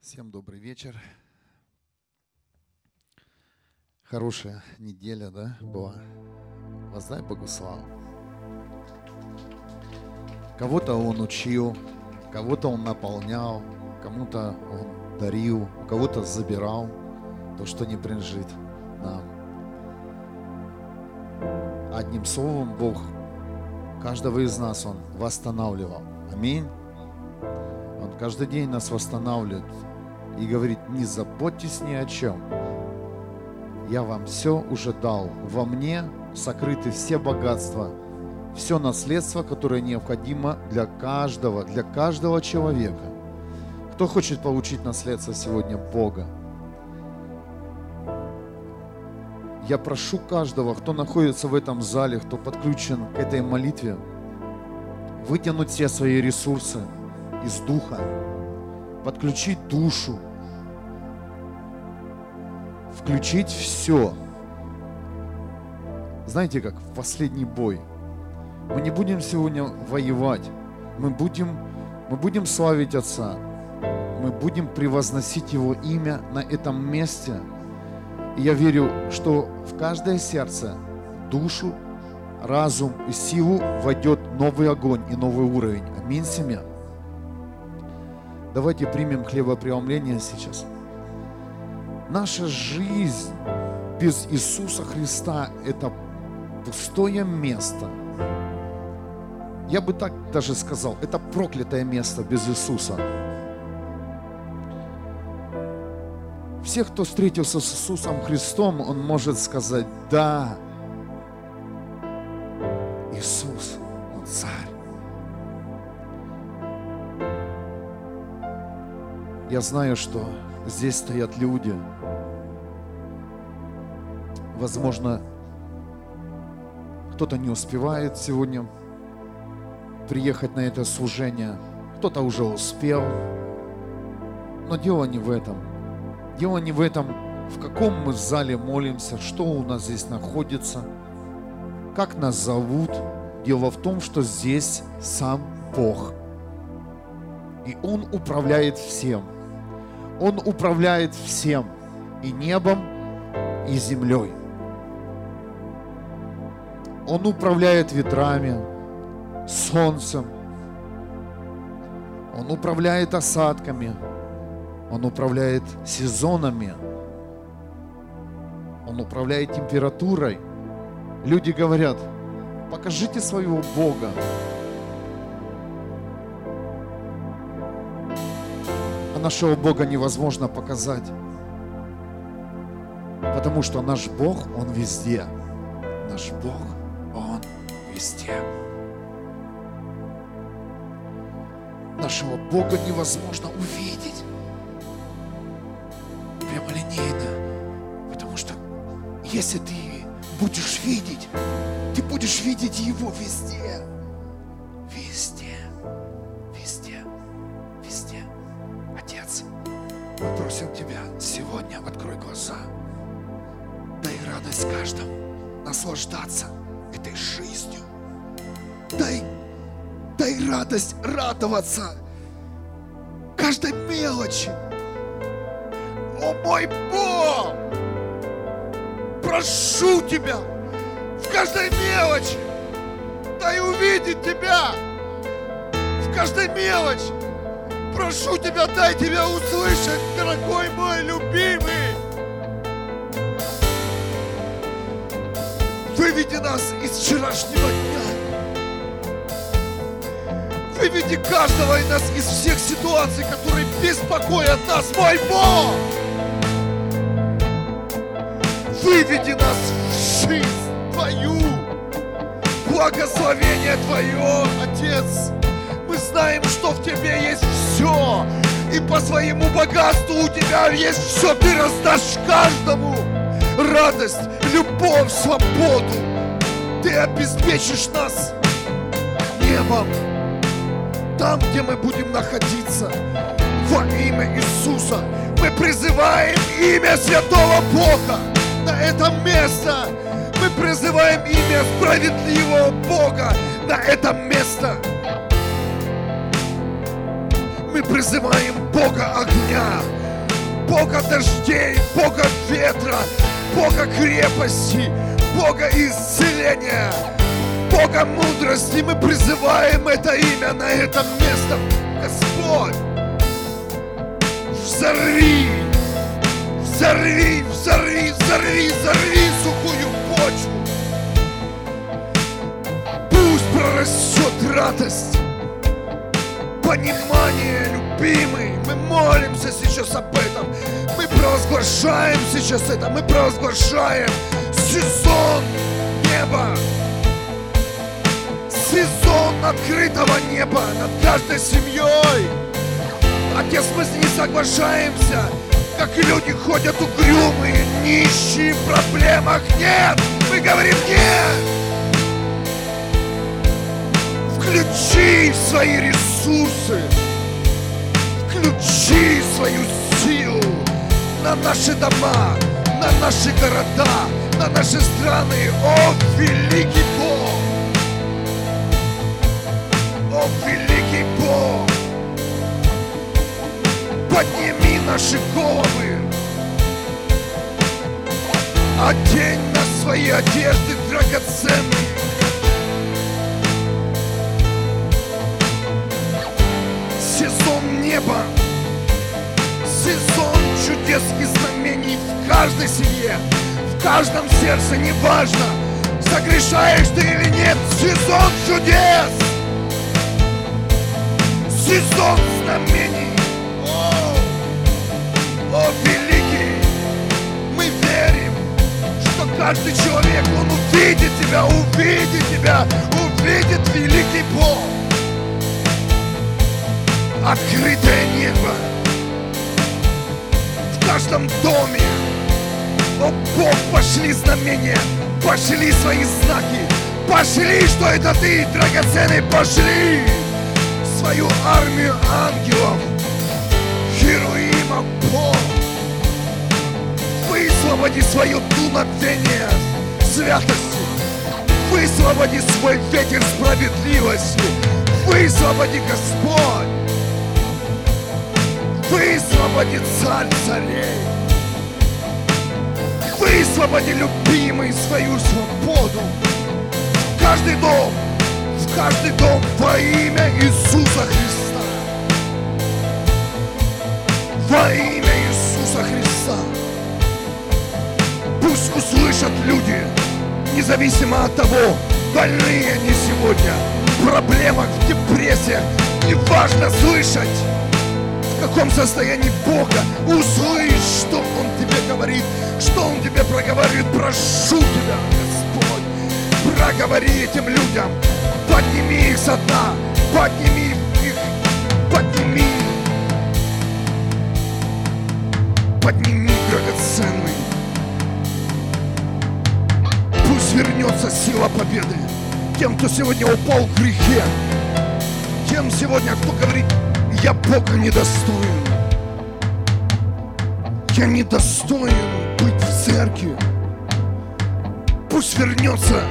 Всем добрый вечер. Хорошая неделя, да, была? Воздай Богу славу. Кого-то Он учил, кого-то Он наполнял, кому-то Он дарил, у кого-то забирал то, что не принадлежит нам. Одним словом, Бог каждого из нас Он восстанавливал. Аминь. Он каждый день нас восстанавливает и говорит, не заботьтесь ни о чем. Я вам все уже дал. Во мне сокрыты все богатства, все наследство, которое необходимо для каждого, для каждого человека. Кто хочет получить наследство сегодня Бога? Я прошу каждого, кто находится в этом зале, кто подключен к этой молитве, вытянуть все свои ресурсы из духа, подключить душу, включить все. Знаете, как в последний бой. Мы не будем сегодня воевать. Мы будем, мы будем славить Отца. Мы будем превозносить Его имя на этом месте. И я верю, что в каждое сердце, душу, разум и силу войдет новый огонь и новый уровень. Аминь, семья. Давайте примем хлебопреломление сейчас. Наша жизнь без Иисуса Христа – это пустое место. Я бы так даже сказал, это проклятое место без Иисуса. Всех, кто встретился с Иисусом Христом, он может сказать, да, Иисус, Он царь. Я знаю, что здесь стоят люди, Возможно, кто-то не успевает сегодня приехать на это служение, кто-то уже успел. Но дело не в этом. Дело не в этом, в каком мы зале молимся, что у нас здесь находится, как нас зовут. Дело в том, что здесь сам Бог. И Он управляет всем. Он управляет всем. И небом, и землей. Он управляет ветрами, солнцем. Он управляет осадками. Он управляет сезонами. Он управляет температурой. Люди говорят, покажите своего Бога. А нашего Бога невозможно показать. Потому что наш Бог, Он везде. Наш Бог – везде. Нашего Бога невозможно увидеть прямолинейно, потому что если ты будешь видеть, ты будешь видеть Его везде. Везде, везде, везде. Отец, мы просим Тебя сегодня, открой глаза, дай радость каждому наслаждаться этой жизнью. Дай, дай радость радоваться каждой мелочи. О мой Бог! Прошу Тебя в каждой мелочи. Дай увидеть Тебя в каждой мелочи. Прошу Тебя, дай Тебя услышать, дорогой мой любимый. Выведи нас из вчерашнего дня Выведи каждого из нас из всех ситуаций, которые беспокоят нас, мой Бог. Выведи нас в жизнь Твою, благословение Твое, Отец. Мы знаем, что в Тебе есть все, и по своему богатству у Тебя есть все. Ты раздашь каждому радость, любовь, свободу. Ты обеспечишь нас небом там, где мы будем находиться. Во имя Иисуса мы призываем имя Святого Бога на это место. Мы призываем имя справедливого Бога на это место. Мы призываем Бога огня, Бога дождей, Бога ветра, Бога крепости, Бога исцеления, Бога мудрости. Мы призываем это имя на это место. Господь, взорви, взорви, взорви, взорви, взорви сухую почву. Пусть прорастет радость, понимание, любимый. Мы молимся сейчас об этом. Мы провозглашаем сейчас это. Мы провозглашаем сезон неба. Сезон открытого неба над каждой семьей. Отец, мы не соглашаемся, как люди ходят угрюмые, нищие, в проблемах. Нет! Мы говорим нет! Включи свои ресурсы, включи свою силу на наши дома, на наши города, на наши страны. О, великий Бог! О, великий Бог! Подними наши головы, одень на свои одежды драгоценные. Сердце, неважно, согрешаешь ты или нет, сезон чудес, сезон знамений. О, о, великий, мы верим, что каждый человек, он увидит тебя, увидит тебя, увидит великий Бог. Открытое небо в каждом доме. О, Бог, пошли знамения, пошли свои знаки, пошли, что это ты, драгоценный, пошли свою армию ангелов, Херуима, Бог. Высвободи свое дуновение святости, высвободи свой ветер справедливости, высвободи, Господь, высвободи царь царей, высвободи, любимый, свою свободу в каждый дом, в каждый дом во имя Иисуса Христа. Во имя Иисуса Христа. Пусть услышат люди, независимо от того, больные они сегодня, в проблемах, в депрессиях, неважно слышать, в каком состоянии Бога, услышь, что Он тебе говорит, что Он тебе проговаривает, прошу тебя, Господь, проговори этим людям, подними их со дна, подними их, подними, подними, драгоценный. Пусть вернется сила победы тем, кто сегодня упал в грехе, тем сегодня, кто говорит, я Бога недостоин. Я недостоин быть в церкви. Пусть вернется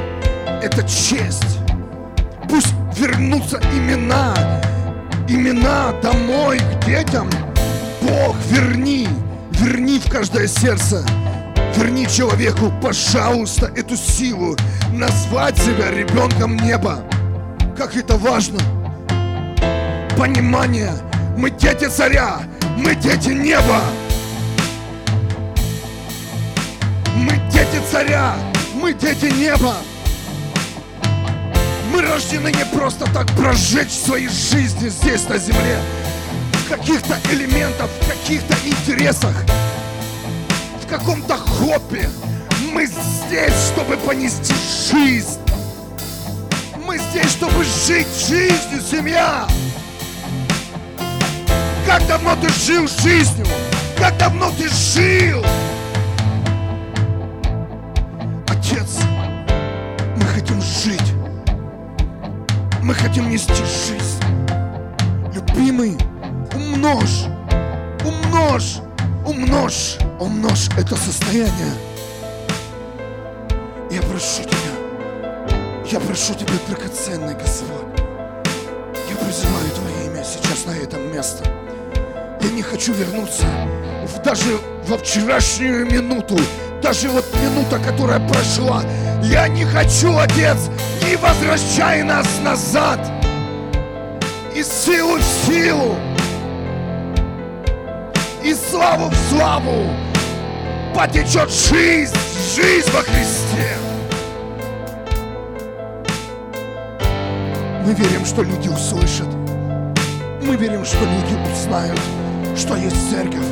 эта честь. Пусть вернутся имена, имена домой к детям. Бог, верни, верни в каждое сердце. Верни человеку, пожалуйста, эту силу назвать себя ребенком неба. Как это важно. Понимание. Мы дети царя, мы дети неба. Мы дети царя, мы дети неба. Мы рождены не просто так прожечь свои жизни здесь, на земле. В каких-то элементах, в каких-то интересах, в каком-то хобби. Мы здесь, чтобы понести жизнь. Мы здесь, чтобы жить жизнью, семья. Как давно ты жил жизнью? Как давно ты жил? Мы хотим нести жизнь. Любимый, умножь, умножь, умножь, умножь это состояние. Я прошу тебя, я прошу тебя, драгоценный Господь, я призываю Твое имя сейчас на это место. Я не хочу вернуться в, даже во вчерашнюю минуту, даже вот минута, которая прошла. Я не хочу, Отец, не возвращай нас назад. И силу в силу, и славу в славу потечет жизнь, жизнь во Христе. Мы верим, что люди услышат. Мы верим, что люди узнают, что есть церковь,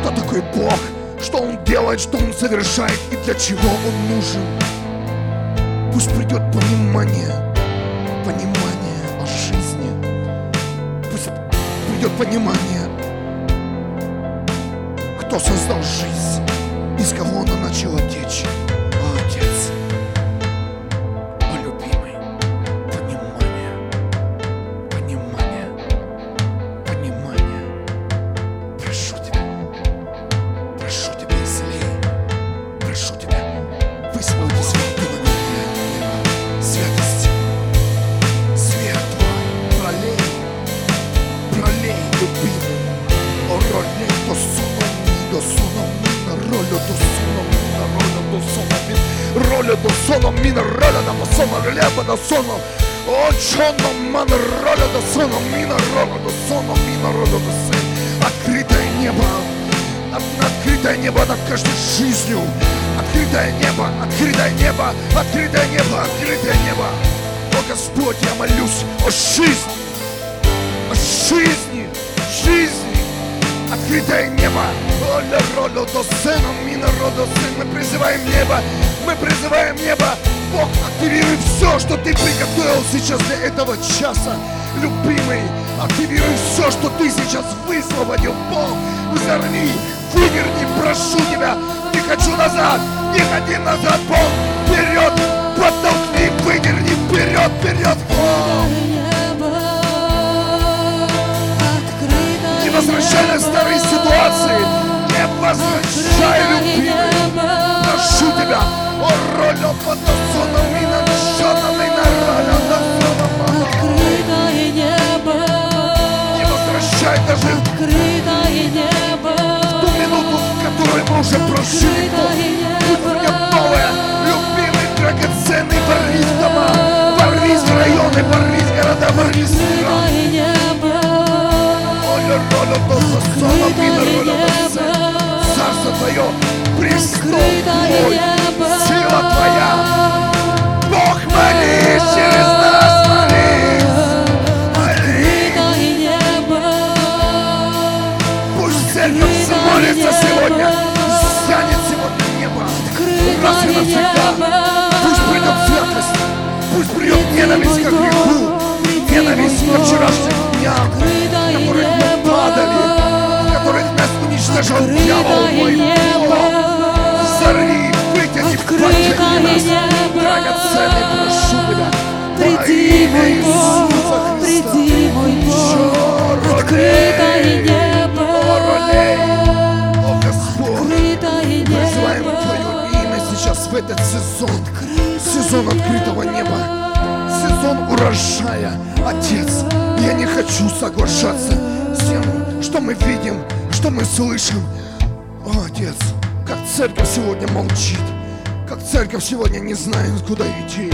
кто такой Бог, что Он делает, что Он совершает и для чего Он нужен. Пусть придет понимание, понимание о жизни. Пусть придет понимание, кто создал жизнь, из кого она начала течь. sono Твой, сила Твоя. Бог, молись через нас, молись. Молись. Пусть церковь молится сегодня, сянет сегодня небо. Раз и навсегда. Пусть придет святость, пусть придет ненависть к греху, ненависть ко вчерашним дням, в которых мы падали, в которых нас уничтожал дьявол мой Бог. Открытое небо, драгоценный, прошу тебя, приди, мой Бог, приди, мой Бог, открытое небо, о Господь, открытое небо, называем Твое имя сейчас в этот сезон, сезон открытого неба, сезон урожая, Отец, я не хочу соглашаться с тем, что мы видим, что мы слышим, о, Отец, как церковь сегодня молчит, церковь сегодня не знает, куда идти.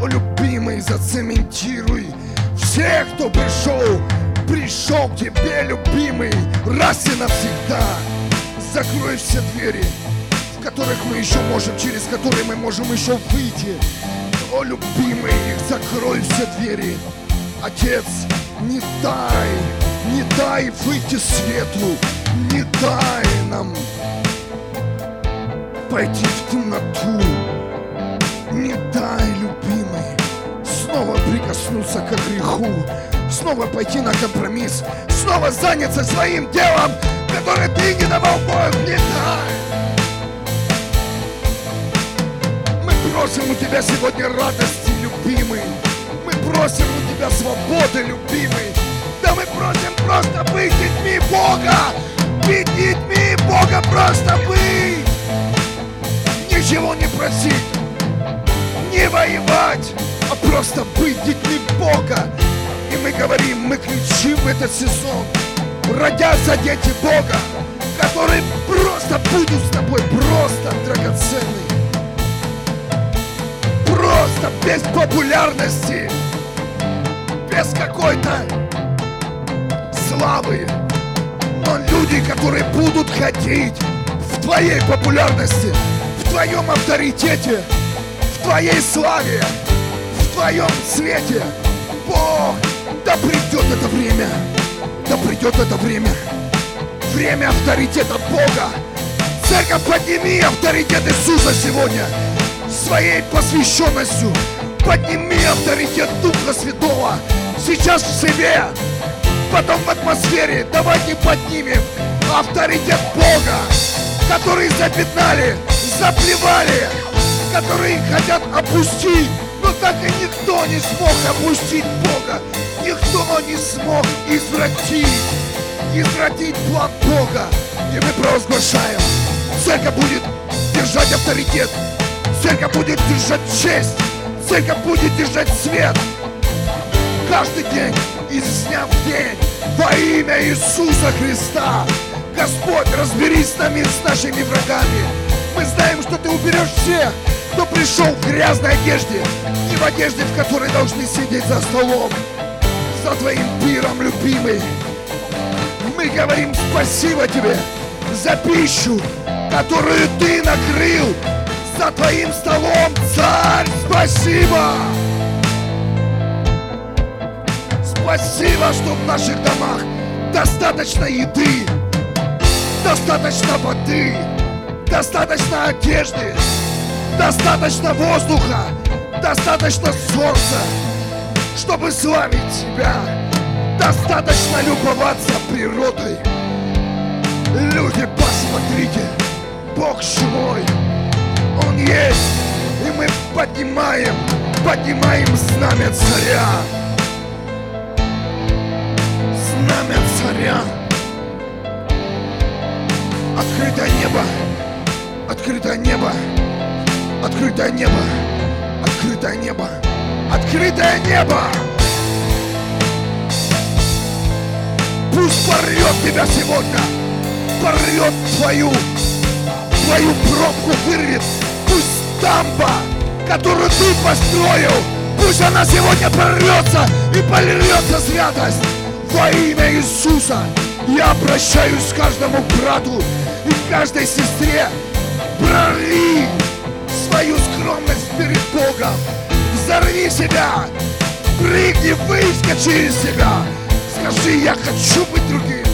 О, любимый, зацементируй всех, кто пришел, пришел к тебе, любимый, раз и навсегда. Закрой все двери, в которых мы еще можем, через которые мы можем еще выйти. О, любимый, закрой все двери. Отец, не дай, не дай выйти светлу, не дай нам пойти в темноту. Не дай, любимый, снова прикоснуться к греху, снова пойти на компромисс, снова заняться своим делом, которое ты не давал Бог, не дай. Мы просим у тебя сегодня радости, любимый. Мы просим у тебя свободы, любимый. Да мы просим просто быть детьми Бога. Быть детьми Бога, просто быть ничего не просить, не воевать, а просто быть детьми Бога. И мы говорим, мы кричим в этот сезон, родятся дети Бога, которые просто будут с тобой, просто драгоценные. Просто без популярности, без какой-то славы. Но люди, которые будут ходить в твоей популярности, в твоем авторитете, в твоей славе, в твоем свете. Бог, да придет это время, да придет это время. Время авторитета Бога. Церковь, подними авторитет Иисуса сегодня своей посвященностью. Подними авторитет Духа Святого сейчас в себе, потом в атмосфере. Давайте поднимем авторитет Бога, который запятнали, заплевали, которые хотят опустить, но так и никто не смог опустить Бога. Никто не смог извратить, извратить план Бога. И мы провозглашаем, церковь будет держать авторитет, церковь будет держать честь, церковь будет держать свет. Каждый день, из дня в день, во имя Иисуса Христа. Господь, разберись с нами, с нашими врагами. Мы знаем, что Ты уберешь всех, кто пришел в грязной одежде, не в одежде, в которой должны сидеть за столом, за Твоим пиром, любимый. Мы говорим спасибо Тебе за пищу, которую Ты накрыл за Твоим столом, Царь, спасибо! Спасибо, что в наших домах достаточно еды, достаточно воды, достаточно одежды, достаточно воздуха, достаточно солнца, чтобы славить Тебя. Достаточно любоваться природой. Люди, посмотрите, Бог живой, Он есть, и мы поднимаем, поднимаем знамя царя. Знамя царя. Открытое небо, открытое небо, открытое небо, открытое небо, открытое небо. Пусть порвет тебя сегодня, порвет твою, твою пробку вырвет. Пусть дамба, которую ты построил, пусть она сегодня прорвется и польется святость. Во имя Иисуса я обращаюсь к каждому брату и каждой сестре. Прорви свою скромность перед Богом. Взорви себя. Прыгни, выскочи из себя. Скажи, я хочу быть другим.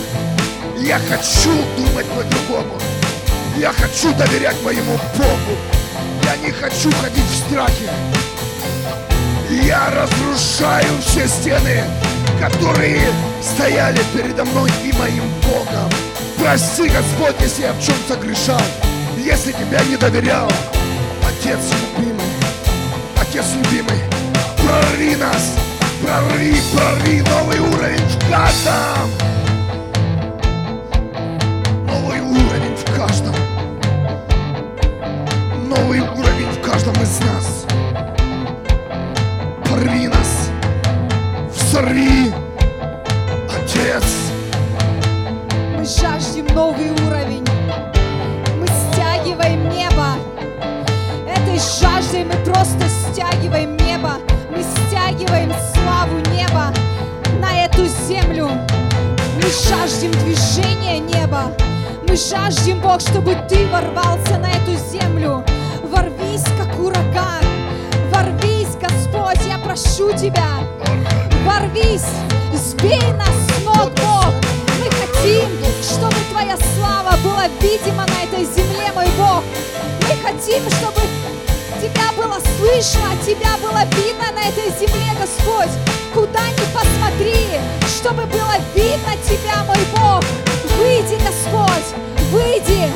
Я хочу думать по-другому. Я хочу доверять моему Богу. Я не хочу ходить в страхе. Я разрушаю все стены, которые стояли передо мной и моим Богом. Прости, Господь, если я в чем согрешал, если тебя не доверял. Отец любимый, Отец любимый, прорви нас, прорви, прорви новый уровень в каждом. Новый уровень в каждом. Новый уровень в каждом из нас. Порви нас, взорви, Отец. Мы жаждем новый уровень. Мы стягиваем небо. Этой жаждой мы просто стягиваем небо. Мы стягиваем славу неба на эту землю. Мы жаждем движения неба. Мы жаждем, Бог, чтобы Ты ворвался на эту землю. Ворвись, как ураган. Ворвись, Господь, я прошу Тебя. Ворвись, сбей нас с ног, Бог. Мы хотим, Твоя слава была видима на этой земле, мой Бог. Мы хотим, чтобы Тебя было слышно, Тебя было видно на этой земле, Господь. Куда ни посмотри, чтобы было видно Тебя, мой Бог. Выйди, Господь, выйди,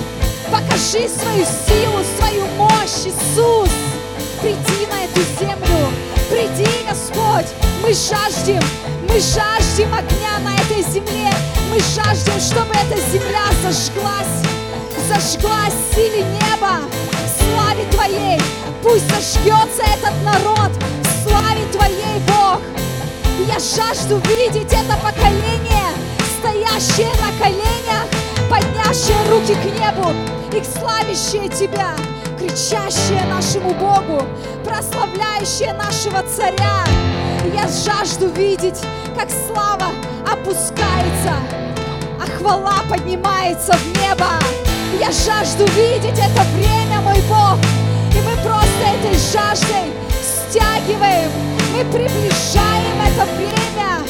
покажи свою силу, свою мощь, Иисус. Приди на эту землю, приди, Господь. Мы жаждем, мы жаждем огня на этой земле. Мы жаждем, чтобы эта земля зажглась, зажглась в силе неба, в славе Твоей. Пусть зажгется этот народ в славе Твоей, Бог. Я жажду видеть это поколение, стоящие на коленях, поднявшие руки к небу и славящие Тебя, кричащие нашему Богу, прославляющие нашего Царя. Я жажду видеть, как слава опускается, а хвала поднимается в небо. Я жажду видеть это время, мой Бог, и мы просто этой жаждой стягиваем, мы приближаем это время,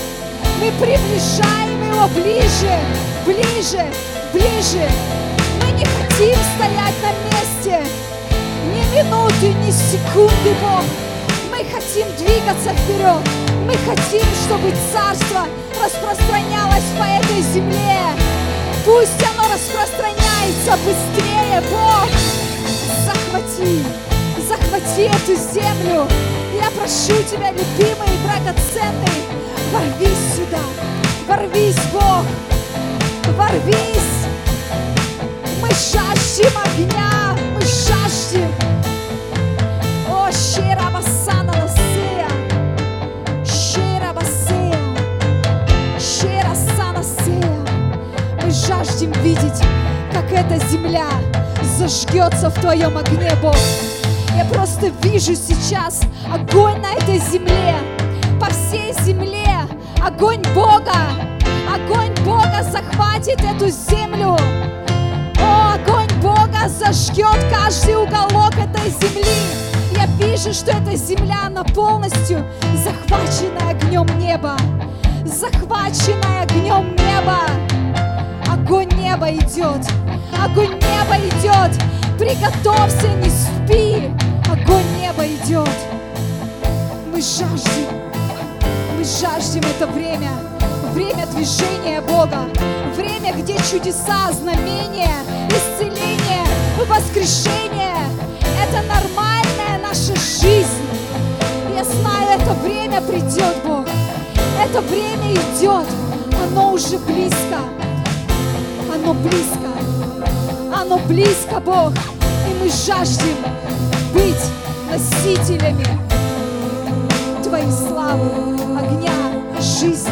мы приближаем его ближе, ближе, ближе. Мы не хотим стоять на месте ни минуты, ни секунды, Бог. Мы хотим двигаться вперед. Мы хотим, чтобы Царство распространялось по этой земле. Пусть оно распространяется быстрее, Бог. Захвати, захвати эту землю. Я прошу Тебя, любимый и драгоценный, ворвись сюда, ворвись, Бог, ворвись. Мы жаждем огня, мы жаждем. Жаждем видеть, как эта земля зажгется в Твоем огне, Бог. Я просто вижу сейчас огонь на этой земле, по всей земле, огонь Бога, огонь Бога захватит эту землю. О, огонь Бога зажгет каждый уголок этой земли. Я вижу, что эта земля, она полностью захвачена огнем неба. Захваченная огнем неба. Огонь неба идет. Огонь неба идет. Приготовься, не спи. Огонь неба идет. Мы жаждем. Мы жаждем это время. Время движения Бога. Время, где чудеса, знамения, исцеление, воскрешение. Это нормальная наша жизнь. Я знаю, это время придет, Бог. Это время идет. Оно уже близко. Оно близко. Оно близко, Бог. И мы жаждем быть носителями Твоей славы, огня, жизни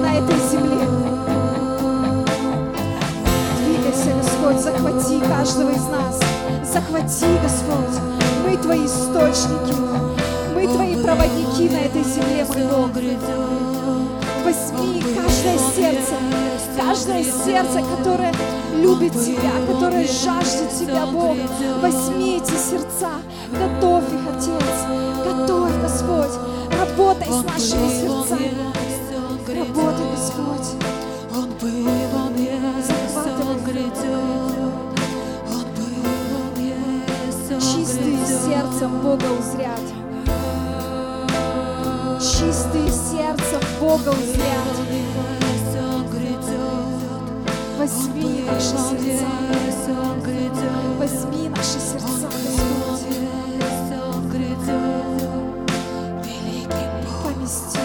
на этой земле. Двигайся, Господь, захвати каждого из нас. Захвати, Господь. Мы Твои источники. Мы Твои проводники на этой земле, мой Бог. Возьми каждое сердце, каждое сердце, которое любит Тебя, которое жаждет Тебя, Бог. Возьми эти сердца, готовь их, Отец, готовь, Господь. Работай с нашими сердцами. Работай, Господь. Он был, он есть, он грядет. Он был, он есть, он Чистые сердцем Бога узрят. Чистые сердцем Бога узрят. Возьми наши сердца. Возьми наши сердца, Господь. Помести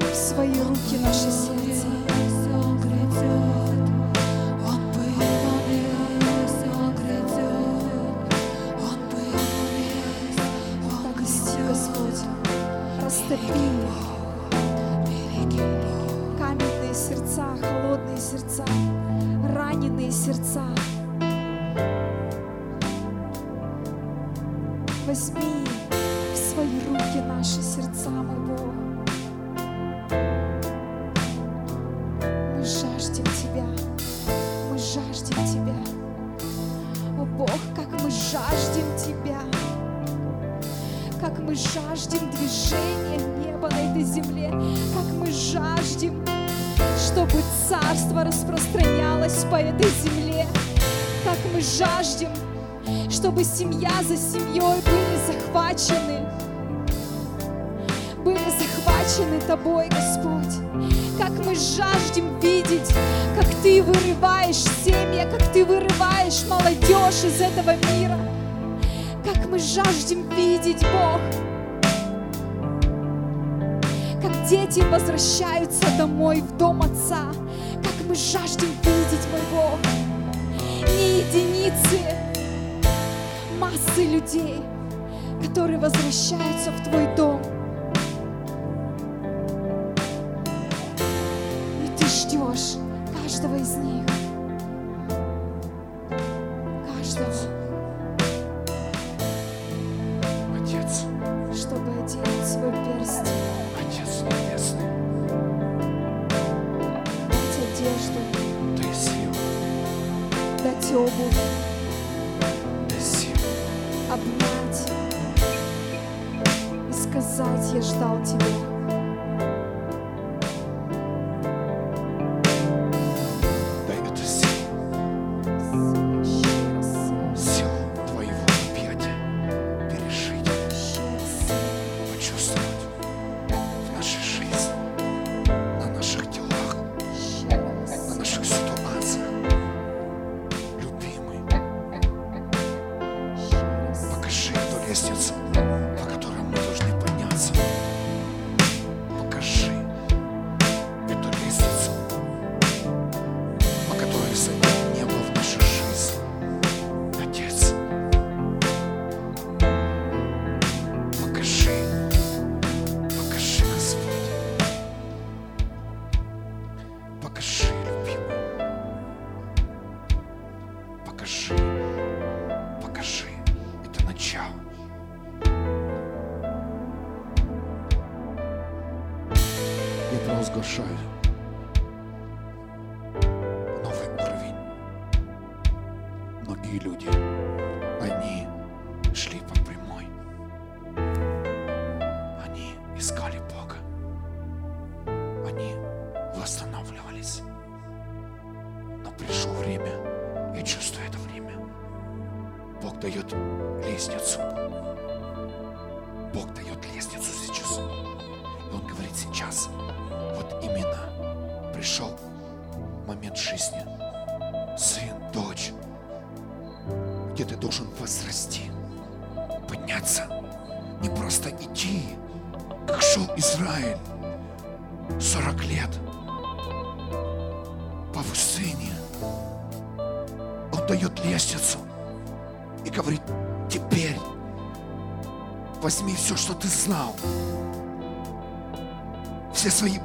в свои руки наши сердца. Видеть, Бог, как дети возвращаются домой, в дом Отца. Как мы жаждем видеть, мой не единицы, массы людей, которые возвращаются в Твой дом.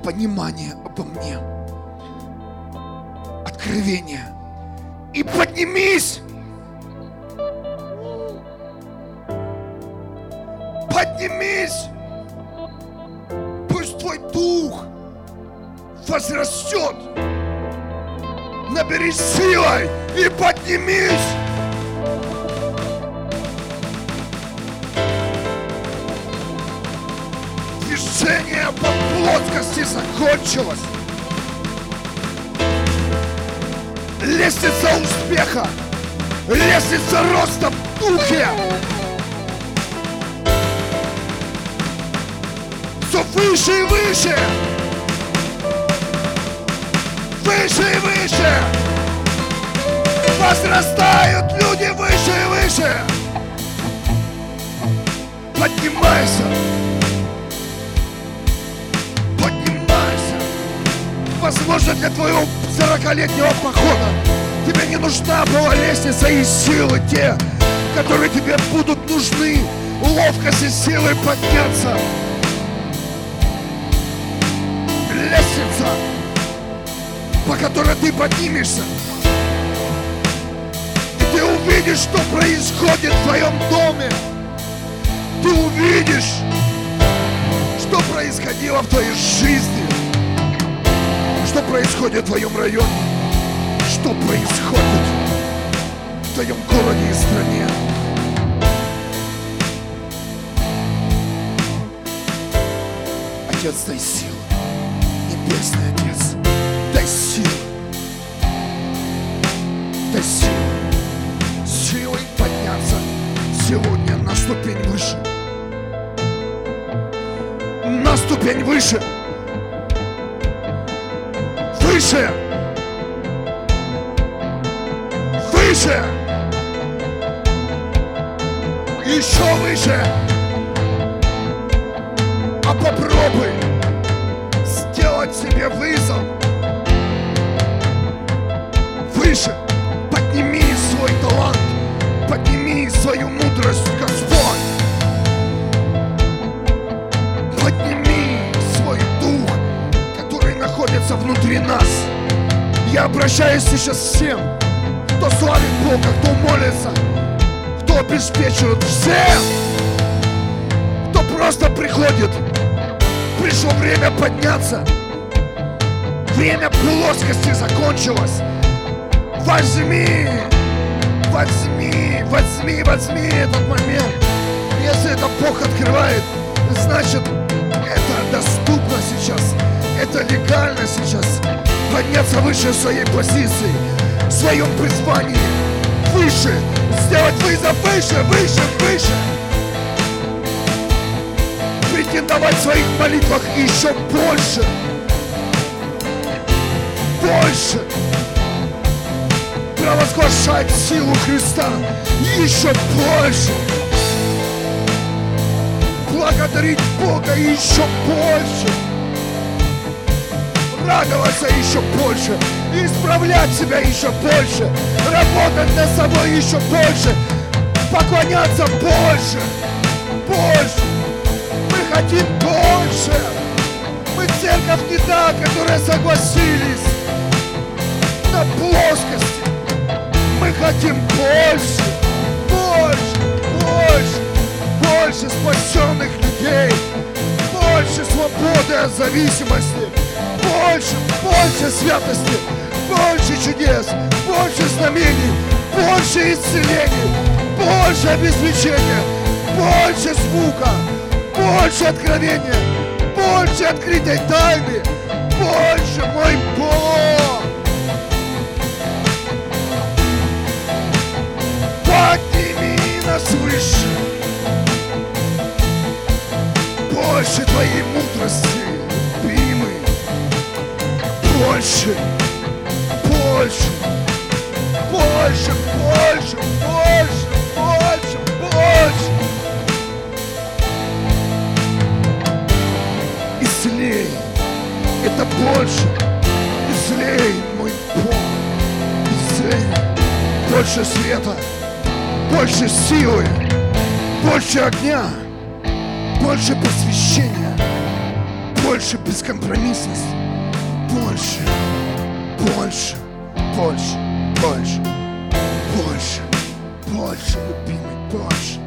Понимания обо мне, откровения, и поднимись! Поднимись! Пусть твой дух возрастет! Наберись силой и поднимись! Движение по плоскости закончилось. Лестница успеха, лестница роста в духе. Все выше и выше. Выше и выше. Возрастают люди выше и выше. Поднимайся. Возможно, для твоего 40-летнего похода тебе не нужна была лестница и силы те, которые тебе будут нужны. Ловкость и силы подняться. Лестница, по которой ты поднимешься. И ты увидишь, что происходит в твоем доме. Ты увидишь, что происходило в твоей жизни, что происходит в твоем районе, что происходит в твоем городе и стране. Отец, дай силу. Небесный Отец, дай силу. Дай силу. Силой подняться сегодня на ступень выше. На ступень выше. Выше. Выше. Еще выше. А попробуй сделать себе вызов. Выше. Подними свой талант. Подними свою мудрость, находится внутри нас. Я обращаюсь сейчас всем, кто славит Бога, кто молится, кто обеспечивает всем, кто просто приходит. Пришло время подняться. Время плоскости закончилось. Возьми, возьми, возьми, возьми этот момент. Если это Бог открывает, значит, это доступно. Это легально сейчас. Подняться выше своей позиции, в своем призвании. Выше, сделать вызов выше, выше, выше. Претендовать в своих молитвах еще больше. Больше провозглашать силу Христа еще больше. Благодарить Бога еще больше. Радоваться еще больше. Исправлять себя еще больше. Работать над собой еще больше. Поклоняться больше. Больше. Мы хотим больше. Мы церковь не та, которая согласились на плоскости. Мы хотим больше, больше, больше, больше спасенных людей, больше свободы от зависимости, больше, больше святости, больше чудес, больше знамений, больше исцелений, больше обеспечения, больше звука, больше откровения, больше открытой тайны, больше мой Бог. Подними нас выше Больше Твоей мудрости, Больше, больше, больше, больше, больше, больше, больше Исцелей, это больше Исцелей, мой Бог Исцелей, больше света больше силы, больше огня, больше посвящения, больше бескомпромиссности, больше, больше, больше, больше, больше, больше, любимый, больше,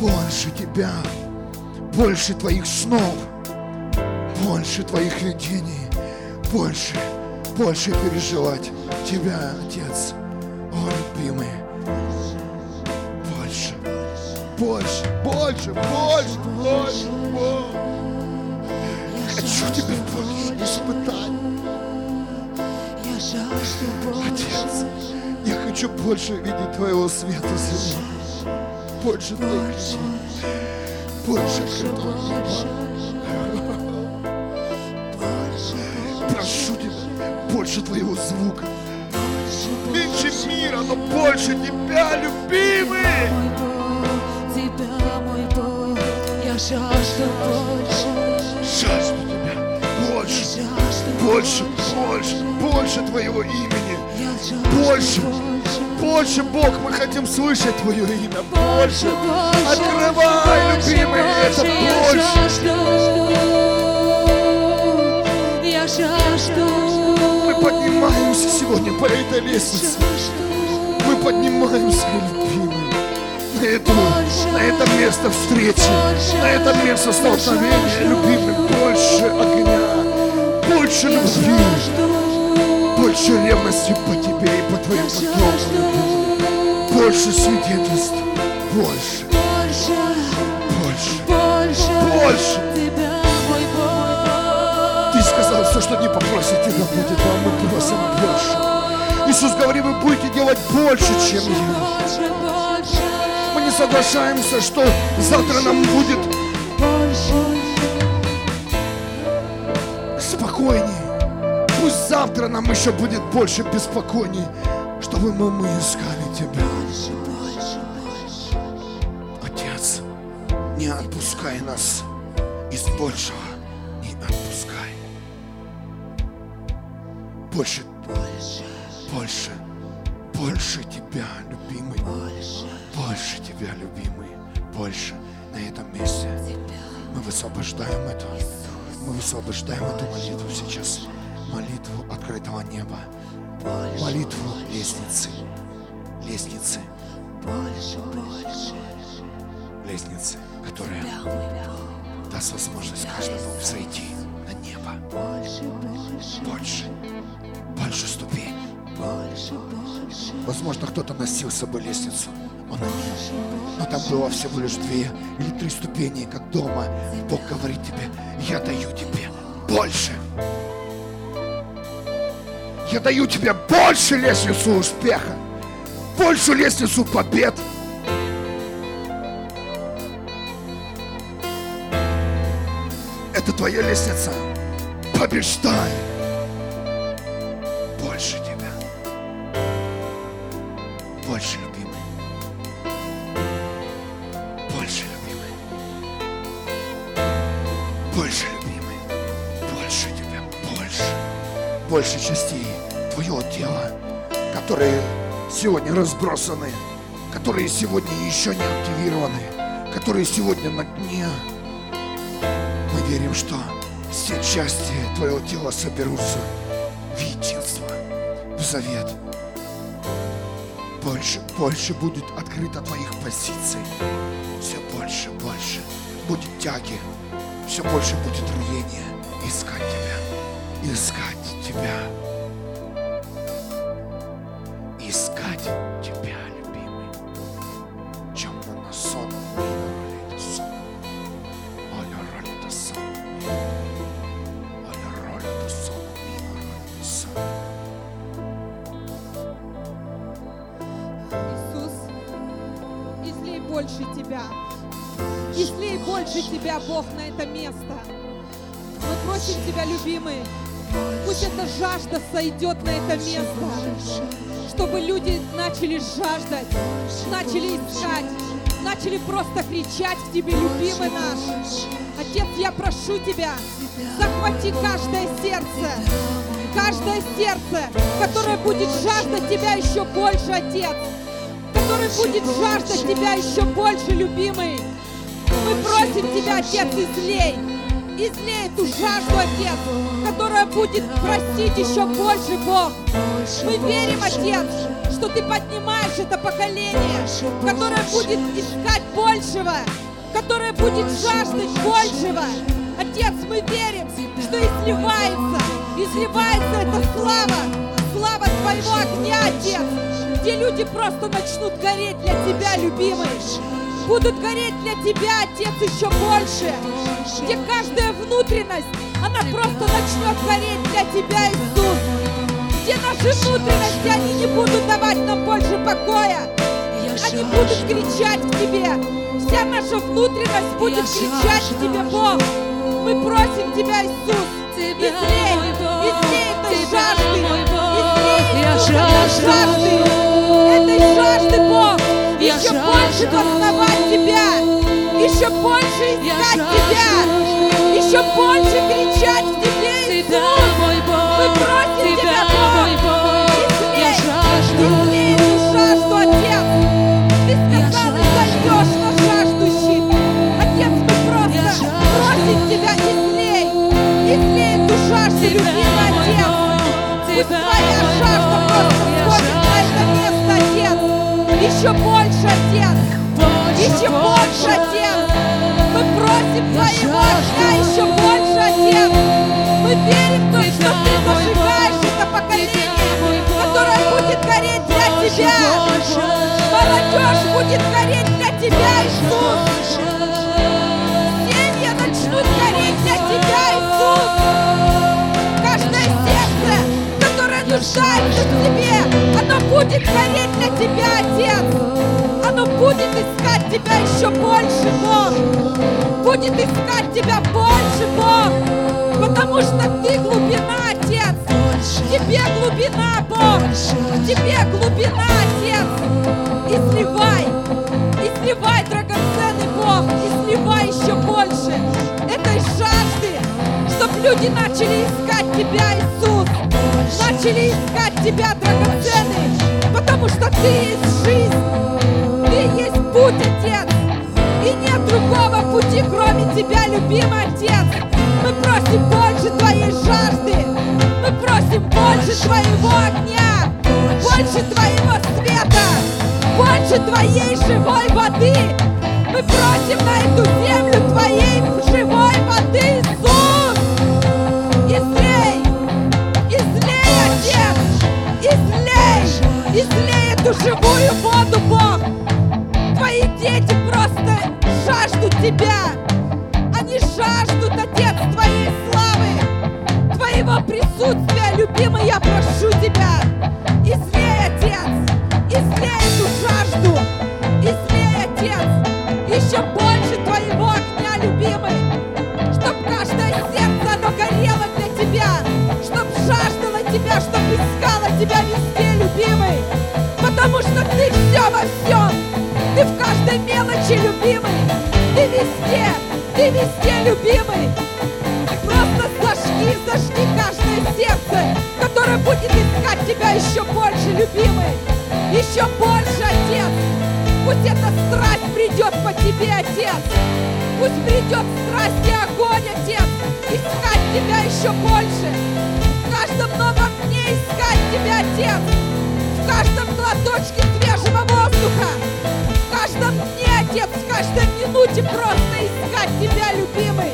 больше тебя, больше твоих снов, больше твоих видений, больше, больше переживать тебя, Отец, о, любимый больше, больше, больше, больше, больше. Хочу тебя больше испытать. Отец, я хочу больше видеть Твоего света земли. Больше Твоих людей. Больше открытого неба. Прошу Тебя, больше Твоего звука. Меньше мира, но больше Тебя, любимый. тебя, мой Бог, я жажду больше, Жажду Тебя. Больше. Больше, больше, больше Твоего имени. Больше, больше, Бог, мы хотим слышать Твое имя. больше, Открывай, любимый, это больше. Мы поднимаемся сегодня по этой лестнице. Мы поднимаемся, любимый, на, эту, на это место встречи, на это место столкновения, любимый. Больше огня, больше любви, больше ревности по Тебе и по Твоим потомкам. Больше свидетельств, больше, больше, больше. Ты сказал, все, что не попросите, да будет вам, мы просим больше. Иисус говорит, вы будете делать больше, чем я. Мы не соглашаемся, что завтра нам будет больше, спокойнее. Пусть завтра нам еще будет больше беспокойней, чтобы мы, мы искали Тебя. Отец, не отпускай нас из большего. Не отпускай. Больше, больше, больше Тебя, любимый. Больше Тебя, любимый. Больше на этом месте. Мы высвобождаем это. Мы высвобождаем эту молитву сейчас. Молитву открытого неба. молитву лестницы. Лестницы. Лестницы, которая даст возможность каждому взойти на небо. Больше. Больше ступень. Возможно, кто-то носил с собой лестницу. Он один. Но там было всего лишь две или три ступени, как дома. Бог говорит тебе, я даю тебе больше. Я даю тебе больше лестницу успеха, больше лестницу побед. Это твоя лестница. Побеждай. Больше частей твоего тела, которые сегодня разбросаны, которые сегодня еще не активированы, которые сегодня на дне. Мы верим, что все части твоего тела соберутся в единство, в завет. Больше, больше будет открыто твоих позиций. Все больше, больше будет тяги. Все больше будет рвения искать тебя. Искать тебя. Искать тебя, любимый. Чем на ролит сон. Больше Тебя. Излей больше Тебя, Бог, на это место. Мы просим Тебя, любимый, пусть эта жажда сойдет на это место, чтобы люди начали жаждать, начали искать, начали просто кричать к Тебе, любимый наш. Отец, я прошу Тебя, захвати каждое сердце, каждое сердце, которое будет жаждать Тебя еще больше, Отец, который будет жаждать Тебя еще больше, любимый. Мы просим Тебя, Отец, излей, излей эту жажду, Отец, которая будет просить еще больше, Бог. Мы верим, Отец, что Ты поднимаешь это поколение, которое будет искать большего, которое будет жаждать большего. Отец, мы верим, что изливается, изливается эта слава, слава Твоего огня, Отец, где люди просто начнут гореть для Тебя, любимый. Будут гореть для Тебя, Отец, еще больше. Где каждая внутренность, она просто начнет гореть для Тебя, Иисус. Где наши внутренности, они не будут давать нам больше покоя. Они будут кричать к Тебе. Вся наша внутренность будет кричать к Тебе, Бог. Мы просим Тебя, Иисус, излей, излей этой жажды, излей этой жажды, этой жажды, Бог, Я еще больше жажду. познавать Тебя, еще больше искать Я Тебя, еще больше кричать к Тебе, Иисус. мой Бог, Мы просим Тебя, Бог, мой Бог, я излей, жажду. излей эту жажду, Отец. Ты сказал, Я ты зальешь на жаждущих. Отец, мы просто Я жажду. просим Тебя, излей, излей эту жажду, любимый Отец. Пусть Твоя жажда просто я сходит Еще больше, Отец. Больше, Еще больше, Отец. Мы просим Твоего огня еще больше, Отец. Мы верим в то, что Ты зажигаешь это поколение, которое будет гореть для Тебя. Молодежь будет гореть для Тебя, Иисус. Семьи начнут гореть для Тебя, нуждается в Тебе, оно будет гореть для Тебя, Отец. Оно будет искать Тебя еще больше, Бог. Будет искать Тебя больше, Бог. Потому что Ты глубина, Отец. Тебе глубина, Бог. Тебе глубина, Отец. Изливай, изливай, драгоценный Бог, изливай еще больше этой жажды, чтобы люди начали искать Тебя, Иисус, начали искать Тебя, драгоценный, потому что Ты есть жизнь, Ты есть путь, Отец, и нет другого пути, кроме Тебя, любимый Отец. Мы просим больше Твоей жажды, мы просим больше Твоего огня, больше Твоего света, больше Твоей живой воды. Мы просим на эту землю Твоей живой воды, Иисус. Излей, излей эту воду, Бог. Твои дети просто жаждут Тебя. Они жаждут, Отец, Твоей славы, Твоего присутствия, любимый, я прошу Тебя. Минуте просто искать Тебя, любимый.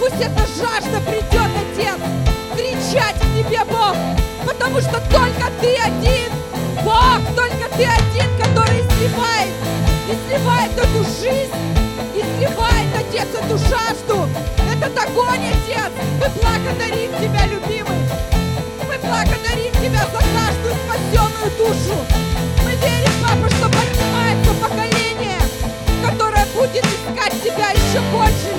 Пусть эта жажда придет, Отец, кричать к Тебе, Бог, потому что только Ты один, Бог, только Ты один, который изливает, изливает эту жизнь, изливает, Отец, эту жажду, этот огонь, Отец. Мы благодарим Тебя, любимый. Мы благодарим Тебя за каждую спасенную душу. Тебя еще больше,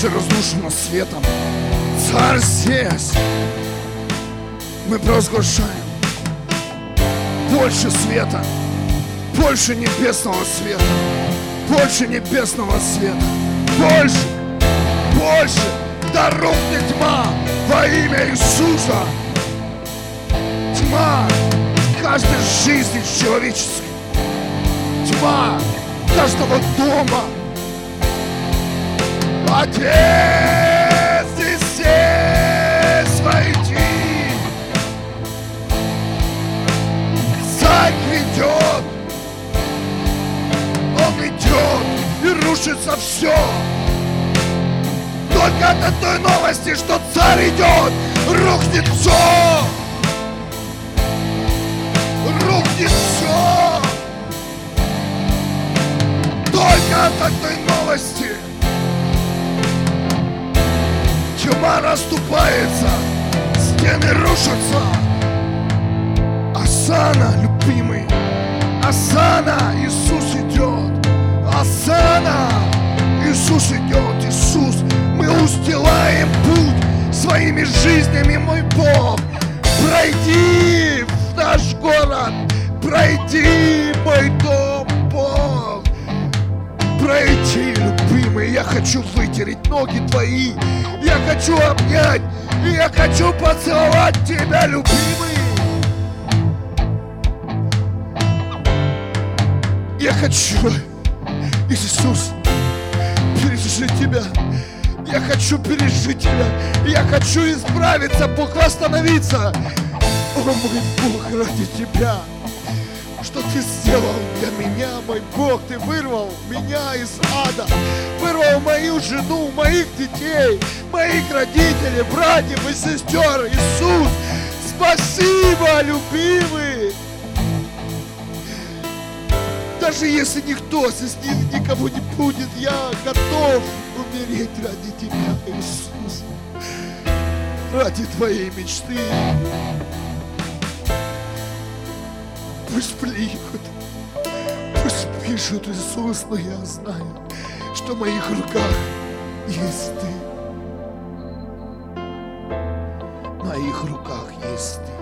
она уже разрушена светом. Царь здесь. Мы провозглашаем больше света, больше небесного света, больше небесного света, больше, больше. Да тьма во имя Иисуса. Тьма каждой жизни человеческой. Тьма каждого дома. Отец, ты здесь войди. Царь идет. Он идет и рушится все. Только от той новости, что царь идет, рухнет все. Рухнет все. Только от этой новости Тьма расступается, стены рушатся. Асана, любимый, Асана, Иисус идет. Асана, Иисус идет, Иисус. Мы устилаем путь своими жизнями, мой Бог. Пройди в наш город, пройди мой дом, пройти, любимый. Я хочу вытереть ноги твои. Я хочу обнять. И я хочу поцеловать тебя, любимый. Я хочу, Иисус, пережить тебя. Я хочу пережить тебя. Я хочу исправиться, Бог, восстановиться. О, мой Бог, ради тебя. Что Ты сделал для меня, мой Бог. Ты вырвал меня из ада, вырвал мою жену, моих детей, моих родителей, братьев и сестер. Иисус, спасибо, любимый. Даже если никто здесь ни- никого не будет, я готов умереть ради Тебя, Иисус. Ради Твоей мечты. Пусть плюют, пусть пишут, Иисус, но я знаю, что в моих руках есть Ты. В моих руках есть Ты.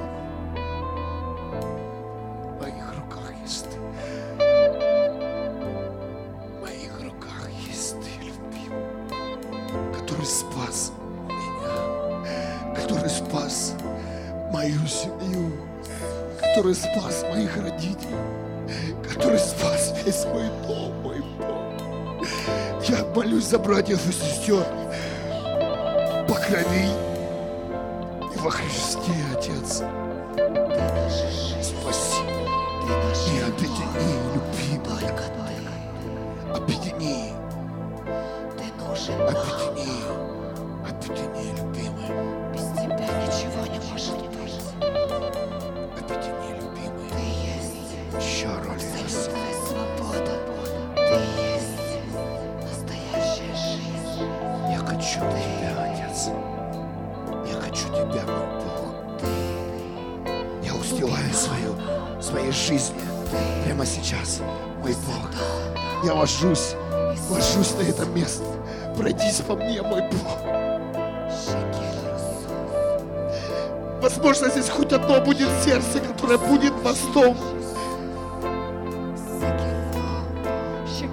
За братьев и сестер по крови По мне, мой Бог. Возможно, здесь хоть одно будет сердце, которое будет мостом.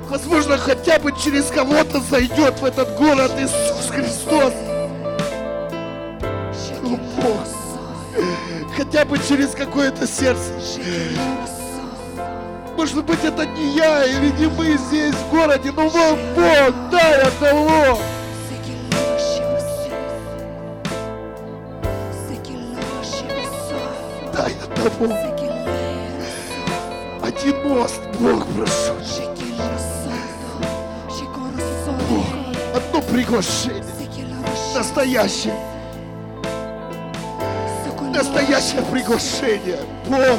Возможно, хотя бы через кого-то зайдет в этот город Иисус Христос. О, Бог. Хотя бы через какое-то сердце. Может быть, это не я или не мы здесь в городе, но мой Бог, дай одного. Дай одного. Один мост, Бог, прошу. Бог, одно приглашение. Настоящее, настоящее приглашение. Бог,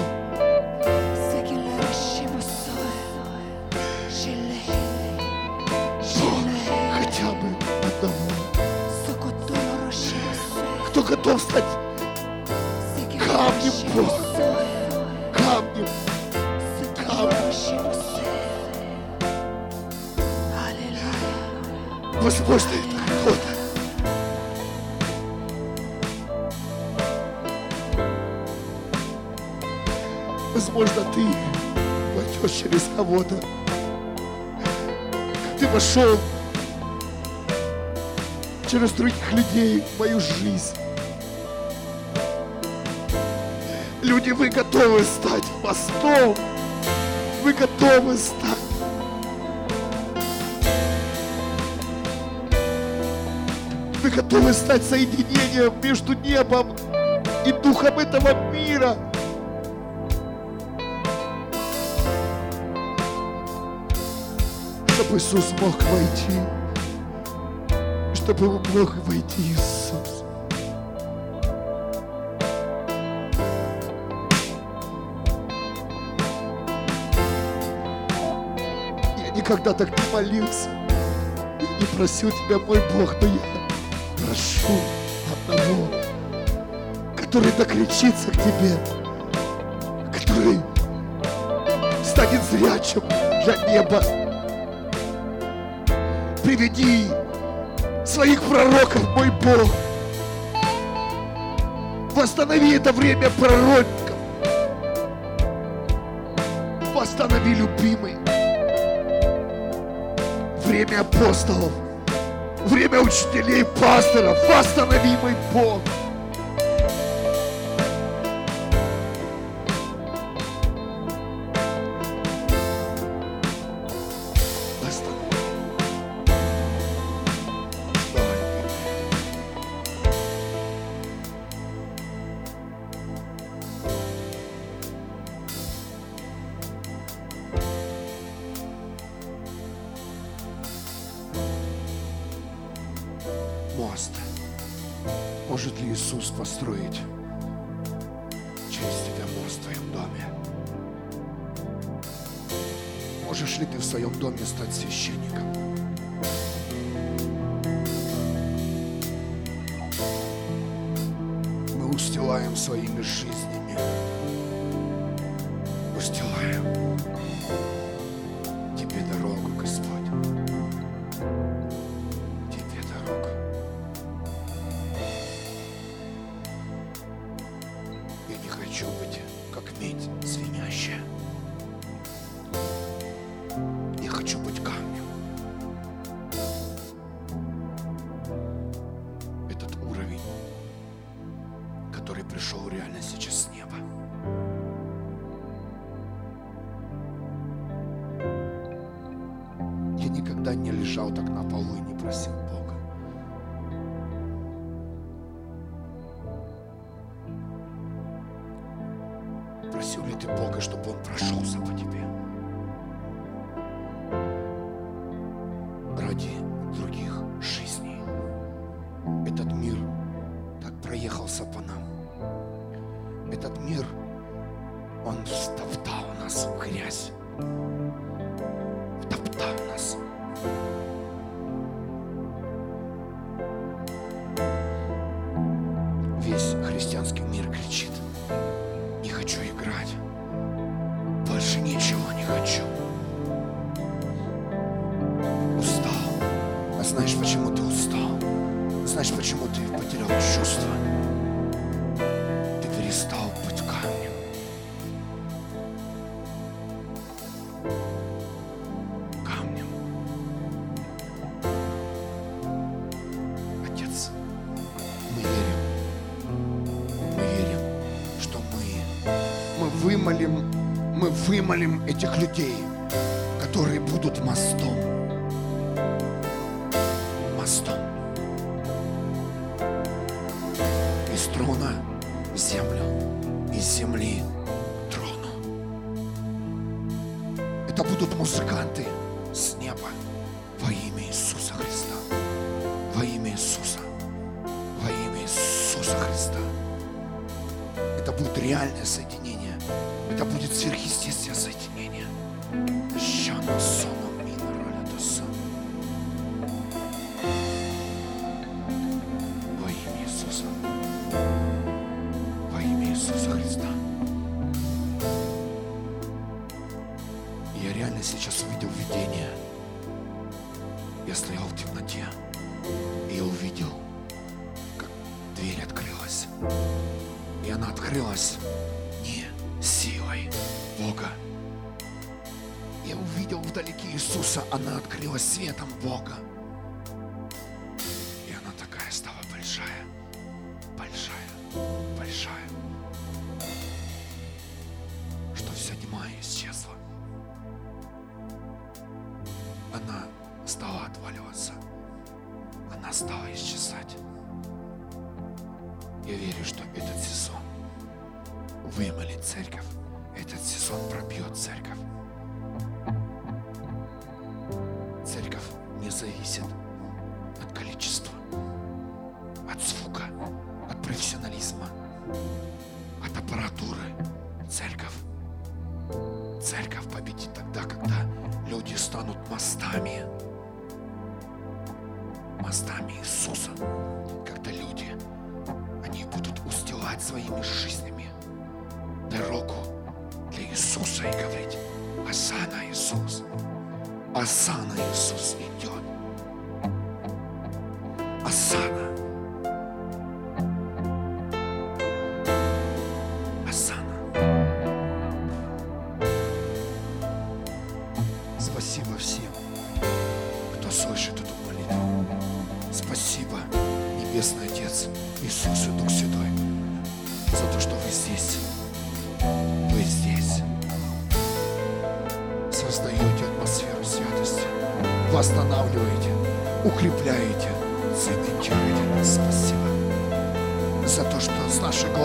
мою жизнь. Люди, вы готовы стать мостом. Вы готовы стать. Вы готовы стать соединением между небом и духом этого мира. Чтобы Иисус мог войти. Чтобы мог войти Иисус. Никогда так не молился. Не просил тебя, мой Бог, но я прошу одного, который докричится к тебе, который станет зрячим для неба. Приведи своих пророков, мой Бог. Восстанови это время пророков. Восстанови, любимый, время апостолов, время учителей, пасторов. Восстанови, мой Бог. засыпано. Этот мир вымолим этих людей, которые будут мостом. стала исчезать. Я верю, что этот сезон вымолит церковь. Этот сезон пробьет церковь.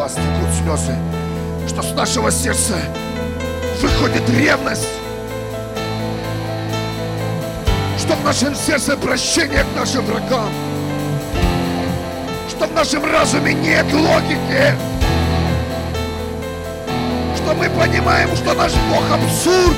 глаз текут слезы, что с нашего сердца выходит ревность, что в нашем сердце прощение к нашим врагам, что в нашем разуме нет логики, что мы понимаем, что наш Бог абсурд,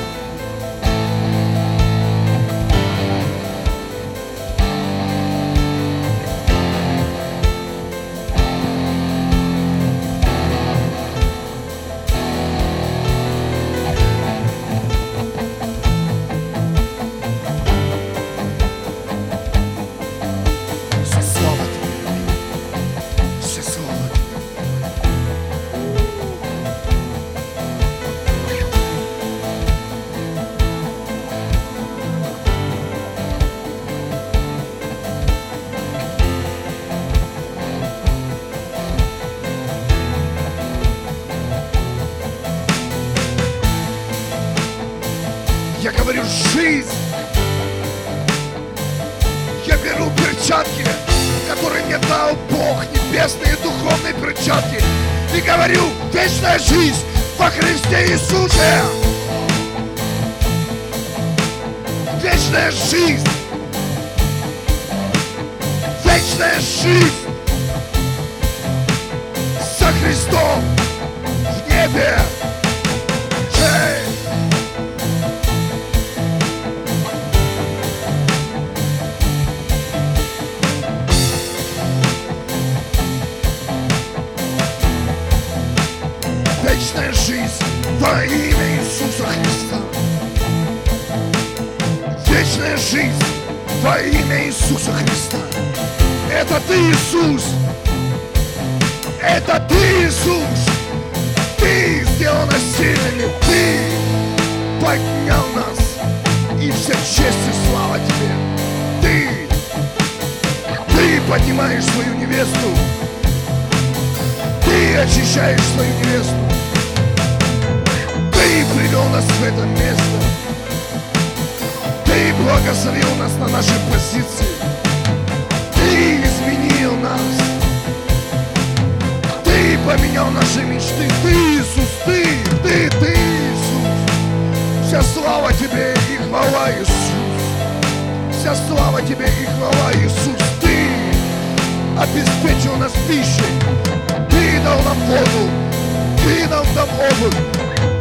нам обувь,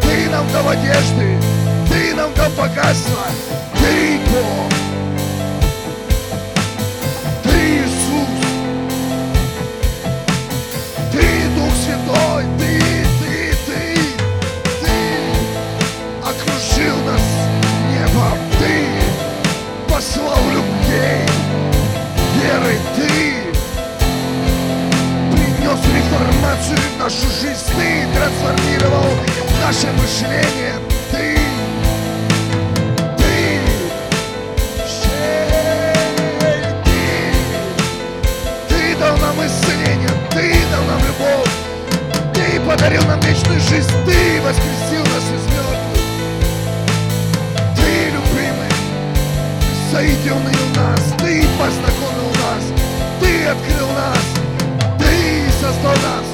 Ты нам дал одежды, Ты нам дал богатство, Ты Бог. В нашу жизнь. Ты трансформировал наше мышление. Ты, ты, ты, ты дал нам исцеление, ты дал нам любовь, ты подарил нам вечную жизнь, ты воскресил нас из мертвых. Ты, любимый, соединил нас, ты познакомил нас, ты открыл нас, ты создал нас,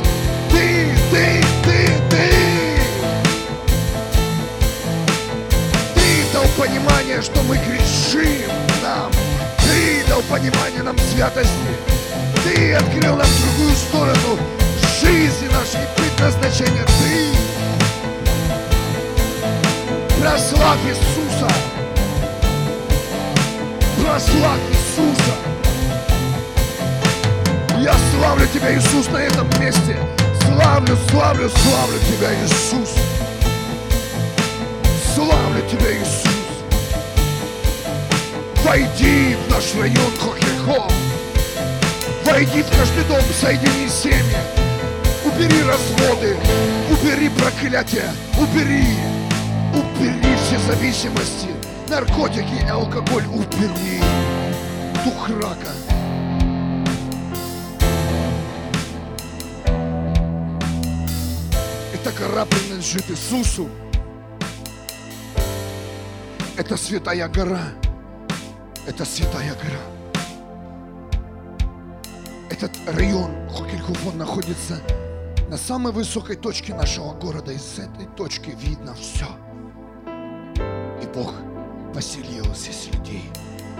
понимание, что мы грешим нам, ты дал понимание нам святости, ты открыл нам другую сторону жизни нашей предназначения, ты прославь Иисуса, прославь Иисуса. Я славлю Тебя, Иисус, на этом месте. Славлю, славлю, славлю Тебя, Иисус. Славлю Тебя, Иисус. Войди в наш район Хохерхов. Войди в каждый дом, соедини семьи. Убери разводы, убери проклятия, убери, убери все зависимости, наркотики и алкоголь, убери дух рака. Эта гора принадлежит Иисусу. Это святая гора. Это святая гора. Этот район Хокельхоф, он находится на самой высокой точке нашего города. И с этой точки видно все. И Бог поселил здесь людей,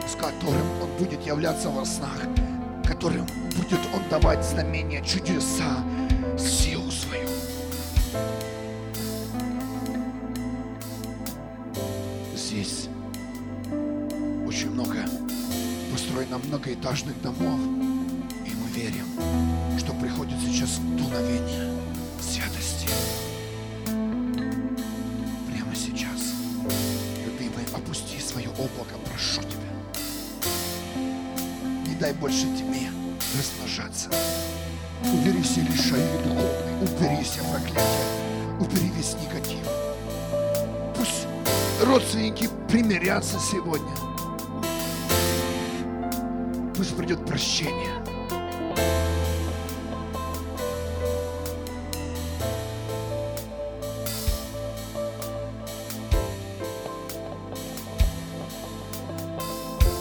с которым Он будет являться во снах, которым будет Он давать знамения, чудеса, многоэтажных домов, и мы верим, что приходит сейчас дуновение святости. Прямо сейчас. Любимый, опусти свое облако, прошу тебя. Не дай больше тьме размножаться. Убери все лишаи духовные, убери все проклятия, убери весь негатив. Пусть родственники примирятся сегодня. Придет прощение.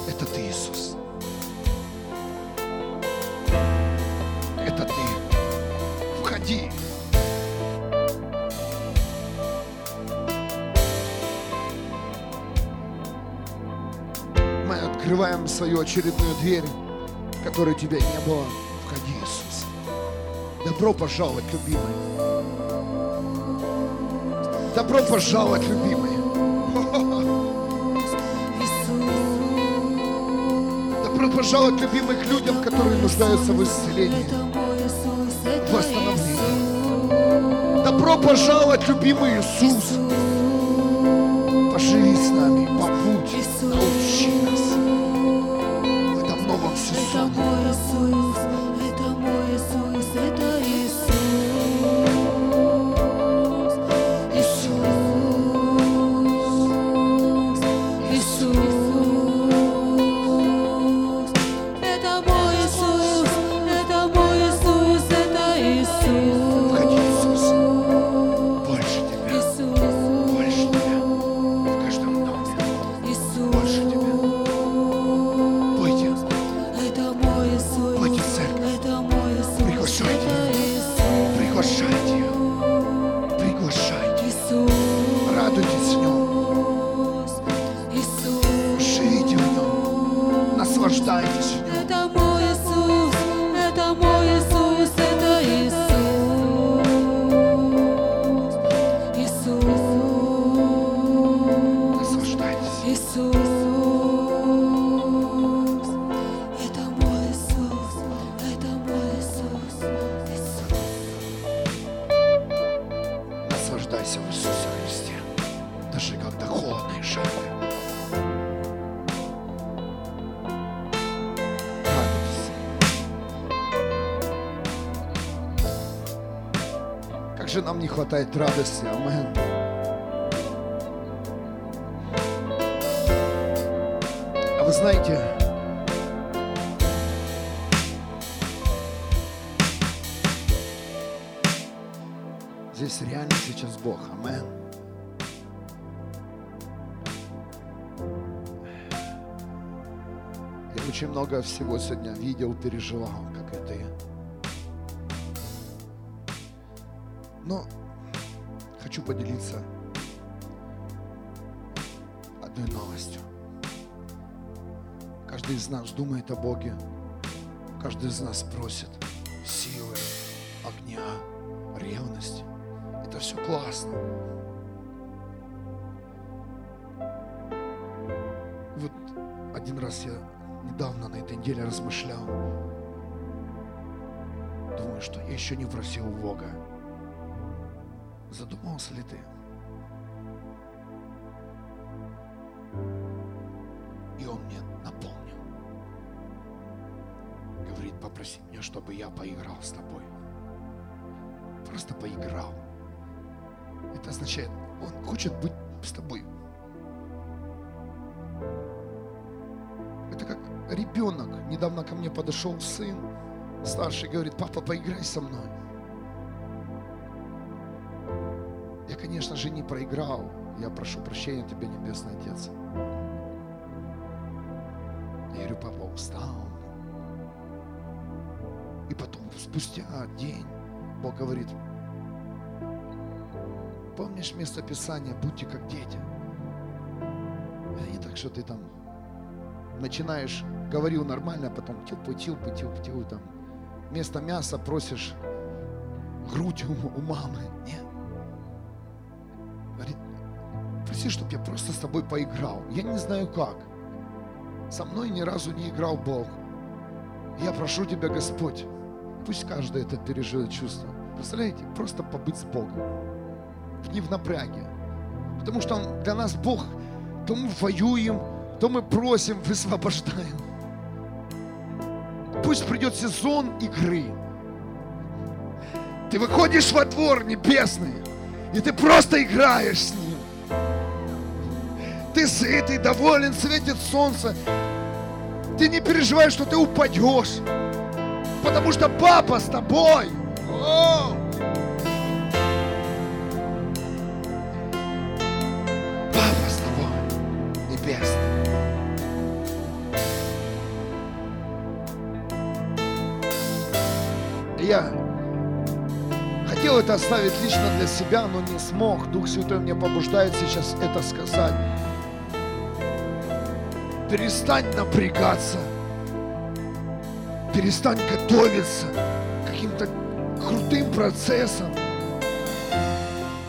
Это ты, Иисус. Это ты. Входи. Мы открываем свою очередную дверь, которой тебя не было. Входи, Иисус. Добро пожаловать, любимый. Добро пожаловать, любимый. Добро пожаловать, любимый, к людям, которые нуждаются в исцелении, в восстановлении. Добро пожаловать, любимый Иисус. Поживи с нами, побудь, научи хватает радости, амен. А вы знаете, здесь реально сейчас Бог, амен. Я очень много всего сегодня видел, переживал, поделиться одной новостью. Каждый из нас думает о Боге. Каждый из нас просит силы, огня, ревности. Это все классно. Вот один раз я недавно на этой неделе размышлял. Думаю, что я еще не просил Бога. Задумался ли ты? И он мне напомнил. Говорит, попроси меня, чтобы я поиграл с тобой. Просто поиграл. Это означает, он хочет быть с тобой. Это как ребенок. Недавно ко мне подошел сын, старший, говорит, папа, поиграй со мной. Конечно же, не проиграл. Я прошу прощения тебя, Небесный Отец. Я говорю, папа устал. И потом, спустя день, Бог говорит, помнишь место Писания, будьте как дети. Это не так, что ты там начинаешь, говорил нормально, а потом тилпу, тилпу, тилпу, тилпу, там, вместо мяса просишь грудь у, у мамы. Нет. Проси, чтобы я просто с тобой поиграл. Я не знаю как. Со мной ни разу не играл Бог. Я прошу Тебя, Господь, пусть каждый это переживет чувство. Представляете, просто побыть с Богом. Не в напряге. Потому что он, для нас Бог, то мы воюем, то мы просим, высвобождаем. Пусть придет сезон игры. Ты выходишь во двор небесный, и ты просто играешь с ним. Ты сытый, доволен, светит солнце. Ты не переживаешь, что ты упадешь. Потому что папа с тобой. О! Папа с тобой, небесный. Я хотел это оставить лично для себя, но не смог. Дух Святой мне побуждает сейчас это сказать. Перестань напрягаться. Перестань готовиться к каким-то крутым процессам.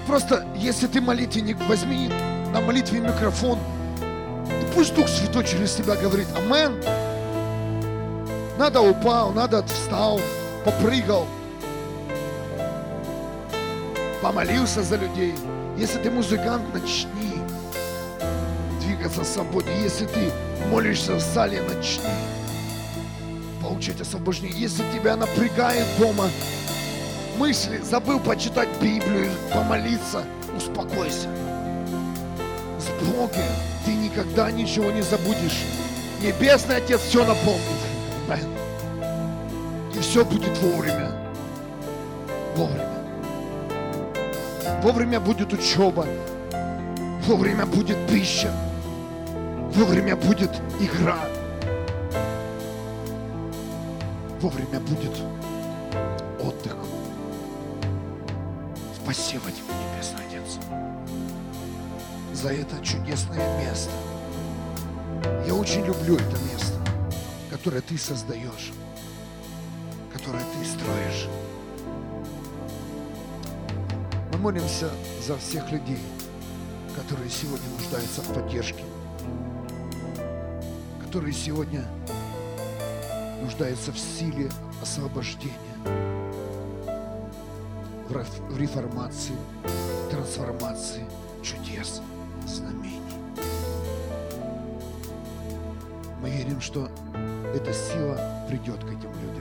Просто, если ты молитвенник, возьми на молитве микрофон. И пусть Дух Святой через тебя говорит Амен. Надо упал, надо встал, попрыгал, помолился за людей. Если ты музыкант, начни двигаться свободнее. Если ты молишься в зале, начни получать освобождение. Если тебя напрягает дома мысли, забыл почитать Библию, помолиться, успокойся. С Богом ты никогда ничего не забудешь. Небесный Отец все напомнит. И все будет вовремя. Вовремя. Вовремя будет учеба. Вовремя будет пища. Вовремя будет игра. Вовремя будет отдых. Спасибо тебе, Небесный Отец, за это чудесное место. Я очень люблю это место, которое ты создаешь, которое ты строишь. Мы молимся за всех людей, которые сегодня нуждаются в поддержке, которые сегодня нуждаются в силе освобождения, в реф- в реформации, трансформации, чудес, знамений. Мы верим, что эта сила придет к этим людям.